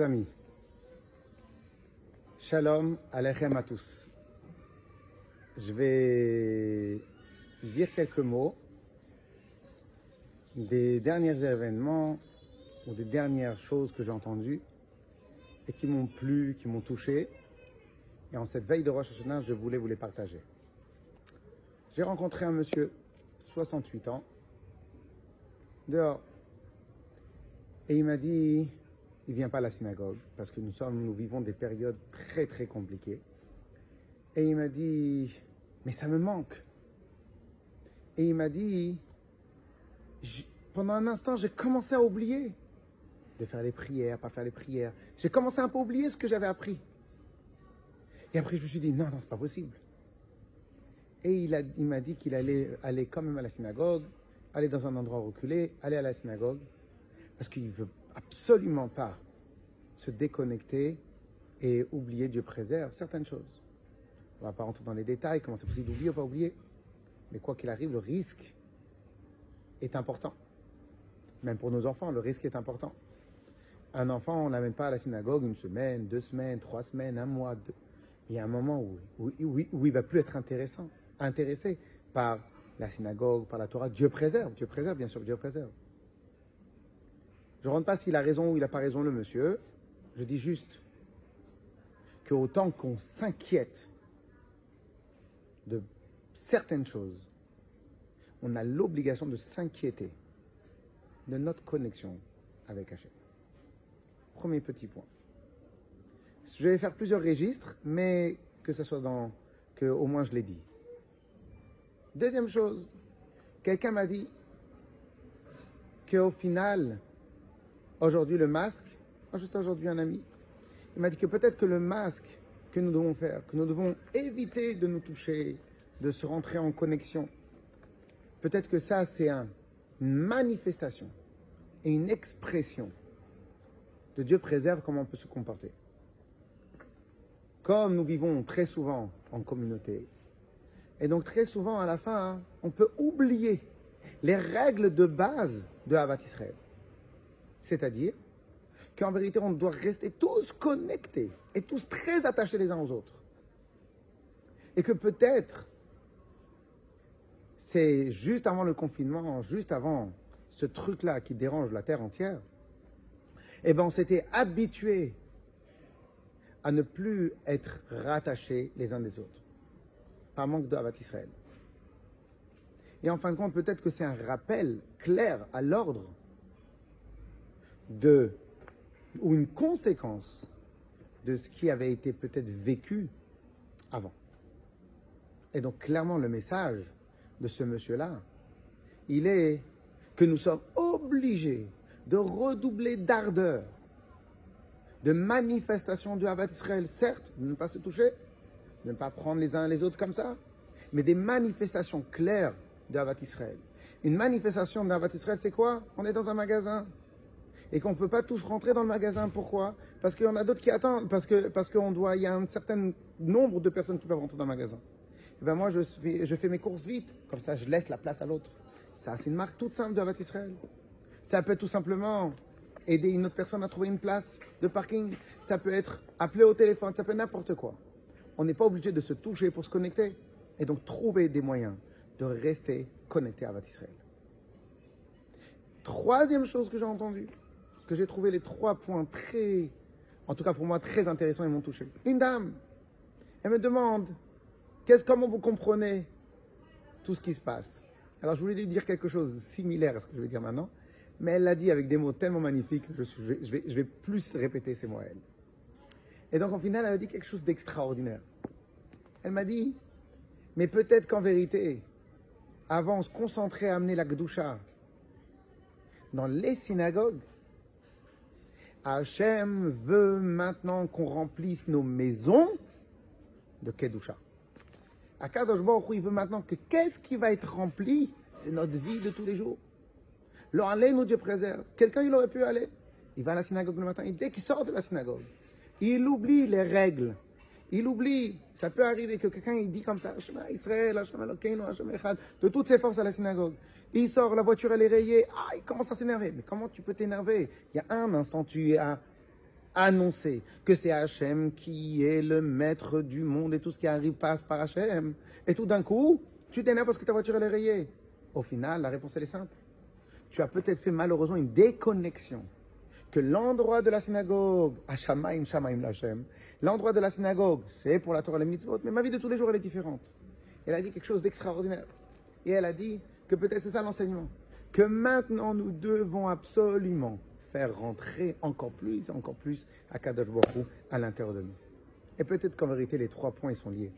Amis, Shalom Alechem à tous. Je vais dire quelques mots des derniers événements ou des dernières choses que j'ai entendues et qui m'ont plu, qui m'ont touché. Et en cette veille de Rosh Hashanah, je voulais vous les partager. J'ai rencontré un monsieur, 68 ans, dehors. Et il m'a dit, il vient pas à la synagogue parce que nous sommes, nous vivons des périodes très très compliquées. Et il m'a dit, mais ça me manque. Et il m'a dit, pendant un instant, j'ai commencé à oublier de faire les prières, pas faire les prières. J'ai commencé un peu à oublier ce que j'avais appris. Et après, je me suis dit, non, non, c'est pas possible. Et il, il m'a dit qu'il allait aller quand même à la synagogue, aller dans un endroit reculé, aller à la synagogue, parce qu'il ne veut absolument pas se déconnecter et oublier, Dieu préserve certaines choses. On ne va pas rentrer dans les détails, comment c'est possible d'oublier ou pas oublier. Mais quoi qu'il arrive, le risque est important. Même pour nos enfants, le risque est important. Un enfant, on ne l'amène pas à la synagogue une semaine, deux semaines, trois semaines, un mois. Il y a un moment où, où, il va plus être intéressant, intéressé par la synagogue, par la Torah. Dieu préserve, Dieu préserve, bien sûr, Dieu préserve. Je ne rentre pas s'il a raison ou il n'a pas raison, le monsieur. Je dis juste que autant qu'on s'inquiète de certaines choses, on a l'obligation de s'inquiéter de notre connexion avec Hachem. Premier petit point. Je vais faire plusieurs registres, mais que ce soit dans. que au moins je l'ai dit. Deuxième chose, quelqu'un m'a dit qu'au final, aujourd'hui, le masque, juste aujourd'hui, un ami, il m'a dit que peut-être que le masque que nous devons faire, que nous devons éviter de nous toucher, de se rentrer en connexion, peut-être que ça, c'est un- une manifestation et une expression de Dieu préserve comment on peut se comporter. Comme nous vivons très souvent en communauté, et donc très souvent à la fin, hein, on peut oublier les règles de base de Havat Israël. C'est-à-dire qu'en vérité, on doit rester tous connectés et tous très attachés les uns aux autres. Et que peut-être, c'est juste avant le confinement, juste avant ce truc-là qui dérange la terre entière, eh ben on s'était habitué à ne plus être rattachés les uns des autres, par manque de Havat Israël. Et en fin de compte, peut-être que c'est un rappel clair à l'ordre de, ou une conséquence de ce qui avait été peut-être vécu avant. Et donc clairement le message de ce monsieur-là, il est que nous sommes obligés de redoubler d'ardeur, de manifestation du Havat Israël, certes, de ne pas se toucher, de ne pas prendre les uns les autres comme ça, mais des manifestations claires de Havat Israël. Une manifestation de Havat Israël, c'est quoi? On est dans un magasin et qu'on ne peut pas tous rentrer dans le magasin. Pourquoi? Parce qu'il y en a d'autres qui attendent, parce que parce qu'on y a un certain nombre de personnes qui peuvent rentrer dans le magasin. Et ben moi, je fais, je fais mes courses vite, comme ça, je laisse la place à l'autre. Ça, c'est une marque toute simple de Havat Israël. Ça peut tout simplement aider une autre personne à trouver une place de parking. Ça peut être appeler au téléphone, ça peut être n'importe quoi. On n'est pas obligé de se toucher pour se connecter. Et donc, trouver des moyens de rester connecté à Havat Israël. Troisième chose que j'ai entendue, que j'ai trouvé les trois points très, en tout cas pour moi, très intéressants et m'ont touché. Une dame, elle me demande, comment vous comprenez tout ce qui se passe? Alors je voulais lui dire quelque chose de similaire à ce que je vais dire maintenant, mais elle l'a dit avec des mots tellement magnifiques que je, vais, plus répéter ces mots à elle. Et donc, au final, elle a dit quelque chose d'extraordinaire. Elle m'a dit, mais peut-être qu'en vérité, avant, on se concentrait à amener la Gdusha dans les synagogues. Hachem veut maintenant qu'on remplisse nos maisons de Kedusha. Akadosh Baruch il veut maintenant que qu'est-ce qui va être rempli? C'est notre vie de tous les jours. Le aller, nous Dieu préserve. Quelqu'un, il aurait pu aller. Il va à la synagogue le matin. Et dès qu'il sort de la synagogue, il oublie les règles. Il oublie. Ça peut arriver que quelqu'un il dit comme ça, Shema Israël, Hashem Elokeinu, Hashem Echad, de toutes ses forces à la synagogue. Il sort, la voiture elle est rayée. Ah, il commence à s'énerver. Mais comment tu peux t'énerver? Il y a un instant, tu as annoncer que c'est Hachem qui est le maître du monde et tout ce qui arrive passe par Hachem. Et tout d'un coup, tu t'énerves parce que ta voiture elle est rayée. Au final, la réponse elle est simple. Tu as peut-être fait malheureusement une déconnexion. Que l'endroit de la synagogue, Hashamaim, Shamaim Lachem, l'endroit de la synagogue, c'est pour la Torah et les mitzvot, mais ma vie de tous les jours elle est différente. Elle a dit quelque chose d'extraordinaire. Et elle a dit que peut-être c'est ça l'enseignement. Que maintenant nous devons absolument faire rentrer encore plus, encore plus à Kadosh Baruch à l'intérieur de nous. Et peut-être qu'en vérité, les trois points ils sont liés.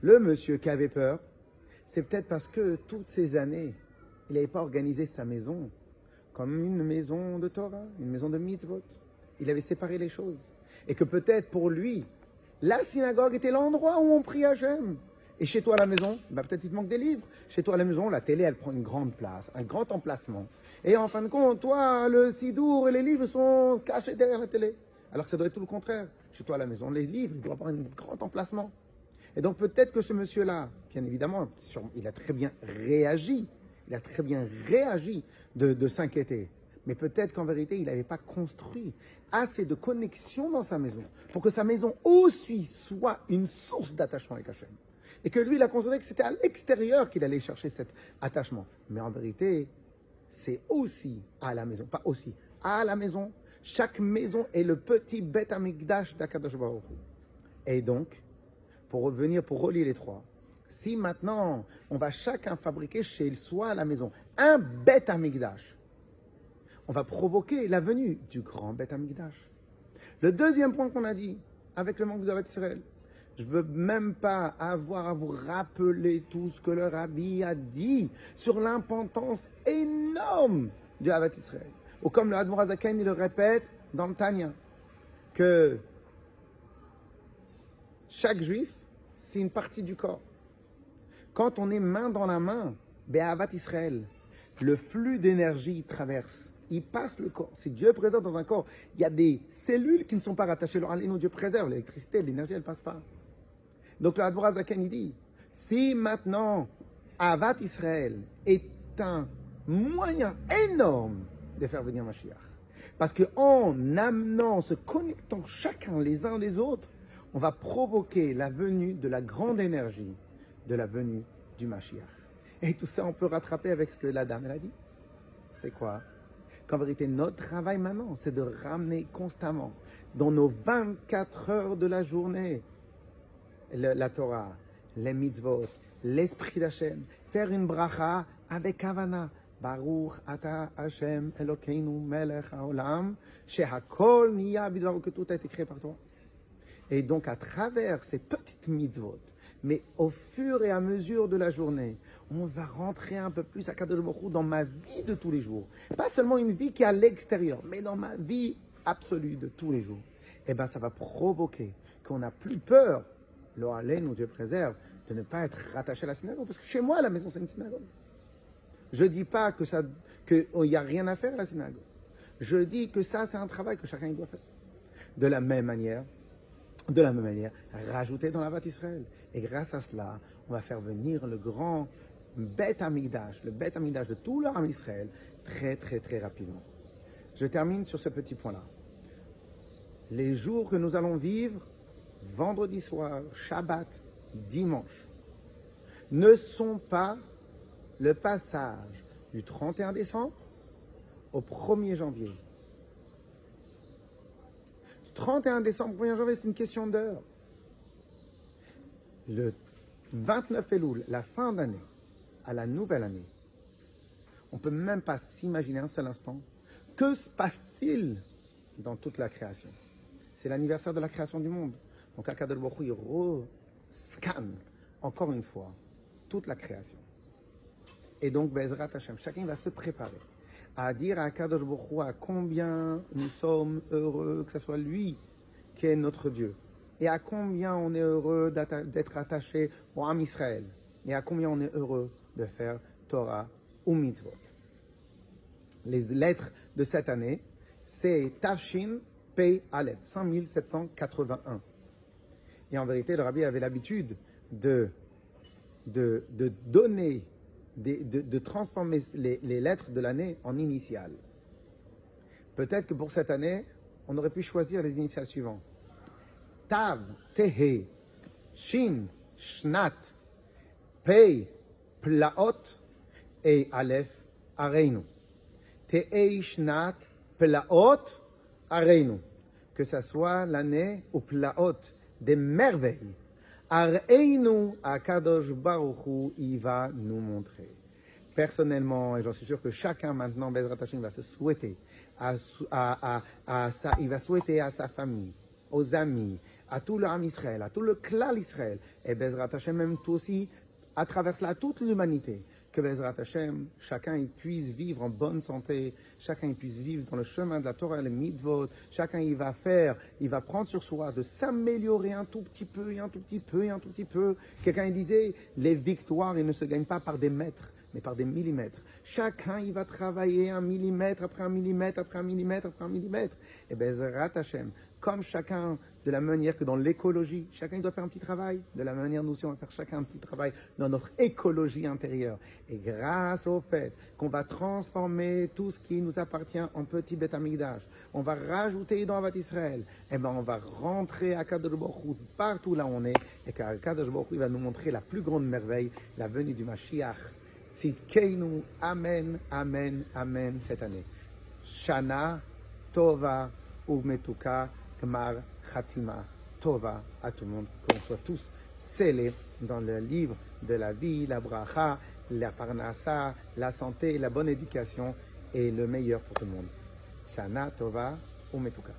Le monsieur qui avait peur, c'est peut-être parce que toutes ces années, il n'avait pas organisé sa maison comme une maison de Torah, une maison de mitzvot. Il avait séparé les choses. Et que peut-être pour lui, la synagogue était l'endroit où on prie Hachem. Et chez toi à la maison, bah peut-être il te manque des livres. Chez toi à la maison, la télé, elle prend une grande place, un grand emplacement. Et en fin de compte, toi, le sidour et les livres sont cachés derrière la télé. Alors que ça doit être tout le contraire. Chez toi à la maison, les livres, ils doivent avoir un grand emplacement. Et donc peut-être que ce monsieur-là, bien évidemment, il a très bien réagi. Il a très bien réagi de, s'inquiéter. Mais peut-être qu'en vérité, il n'avait pas construit assez de connexion dans sa maison pour que sa maison aussi soit une source d'attachement avec Hachem. Et que lui, il a considéré que c'était à l'extérieur qu'il allait chercher cet attachement. Mais en vérité, c'est aussi à la maison, pas aussi, à la maison. Chaque maison est le petit bête amigdash d'Akadosh Et donc, pour revenir, pour relier les trois, si maintenant on va chacun fabriquer chez soi à la maison un bête amigdash, on va provoquer la venue du grand bête amigdash. Le deuxième point qu'on a dit, avec le manque de Israël, je ne veux même pas avoir à vous rappeler tout ce que le rabbi a dit sur l'importance énorme du Havat Israël. Ou comme le Hadmor il le répète dans le Tanya, que chaque juif, c'est une partie du corps. Quand on est main dans la main, Be'avat Israël, le flux d'énergie traverse. Il passe le corps. Si Dieu présent dans un corps, il y a des cellules qui ne sont pas rattachées. Alors, Dieu préserve l'électricité, l'énergie, elle ne passe pas. Donc le Hadborazaken, il dit, si maintenant Avat Israël est un moyen énorme de faire venir Mashiach, parce qu'en amenant, se connectant chacun les uns des autres, on va provoquer la venue de la grande énergie de la venue du Mashiach. Et tout ça, on peut rattraper avec ce que la dame elle a dit. C'est quoi? Qu'en vérité, notre travail maintenant, c'est de ramener constamment, dans nos 24 heures de la journée, la Torah, les mitzvot, l'esprit d'Hachem, faire une bracha avec Havana. Baruch ata Hashem Elokeinu melech haolam, shehakol niya que tout a été créé par toi. Et donc à travers ces petites mitzvot, mais au fur et à mesure de la journée, on va rentrer un peu plus à Kadosh dans ma vie de tous les jours. Pas seulement une vie qui est à l'extérieur, mais dans ma vie absolue de tous les jours. Eh bien ça va provoquer qu'on n'a plus peur nous Dieu préserve, de ne pas être rattaché à la synagogue. Parce que chez moi, la maison, c'est une synagogue. Je ne dis pas que qu'il n'y a rien à faire à la synagogue. Je dis que ça, c'est un travail que chacun doit faire. De la même manière, de la même manière, rajouter dans la vate Israël. Et grâce à cela, on va faire venir le grand bête amigdash, le bête amigdash de tout leur Israël, très, très, très rapidement. Je termine sur ce petit point-là. Les jours que nous allons vivre vendredi soir, Shabbat, dimanche, ne sont pas le passage du 31 décembre au 1er janvier. 31 décembre, 1er janvier, c'est une question d'heure. Le 29 Elul, la fin d'année, à la nouvelle année, on ne peut même pas s'imaginer un seul instant que se passe-t-il dans toute la création. C'est l'anniversaire de la création du monde. Donc Akadosh Baruch il rescanne encore une fois toute la création. Et donc Bezrat Hashem, chacun va se préparer à dire à Akadosh Baruch à combien nous sommes heureux que ce soit lui qui est notre Dieu. Et à combien on est heureux d'être attaché au Ham Israël. Et à combien on est heureux de faire Torah ou Mitzvot. Les lettres de cette année, c'est Tafshin Pei Aleph, 5781. Et en vérité, le rabbi avait l'habitude de, de, donner, de, transformer les, lettres de l'année en initiales. Peut-être que pour cette année, on aurait pu choisir les initiales suivantes. Tav, Tehe, Shin, Shnat, Pei, Plaot et Aleph, Areinu. Tehe, Shnat, Plaot, Areinu. Que ce soit l'année ou Plaot des merveilles. Areinu, Akadosh Baruchu, il va nous montrer. Personnellement, et j'en suis sûr que chacun maintenant, Bezrat Hashem, va se souhaiter à, à, à, sa, il va souhaiter à sa famille, aux amis, à tout le Israël, à tout le clan Israël, et Bezrat Hashem même tout aussi, à travers cela, toute l'humanité, que Bezrat Hashem, chacun puisse vivre en bonne santé, chacun puisse vivre dans le chemin de la Torah et le mitzvot, chacun il va faire, il va prendre sur soi de s'améliorer un tout petit peu, et un tout petit peu, et un tout petit peu. Quelqu'un disait, les victoires, ils ne se gagnent pas par des mètres, par des millimètres. Chacun, il va travailler un millimètre après un millimètre, après un millimètre, après un millimètre. Et Bezrat Hashem, comme chacun, de la manière que dans l'écologie, chacun doit faire un petit travail, de la manière nous aussi, on va faire chacun un petit travail dans notre écologie intérieure. Et grâce au fait qu'on va transformer tout ce qui nous appartient en petit amigdash, on va rajouter dans Avat Israël, et ben on va rentrer à Kadosh partout là où on est, et qu'à Kadosh Baruch il va nous montrer la plus grande merveille, la venue du Mashiach. Tzidkeinu, Amen, Amen, Amen cette année. Shana, Tova, Umetuka, Kmar, Khatima, Tova à tout le monde, qu'on soit tous scellés dans le livre de la vie, la bracha, la parnassa, la santé, la bonne éducation et le meilleur pour tout le monde. Shana, Tova, Umetuka.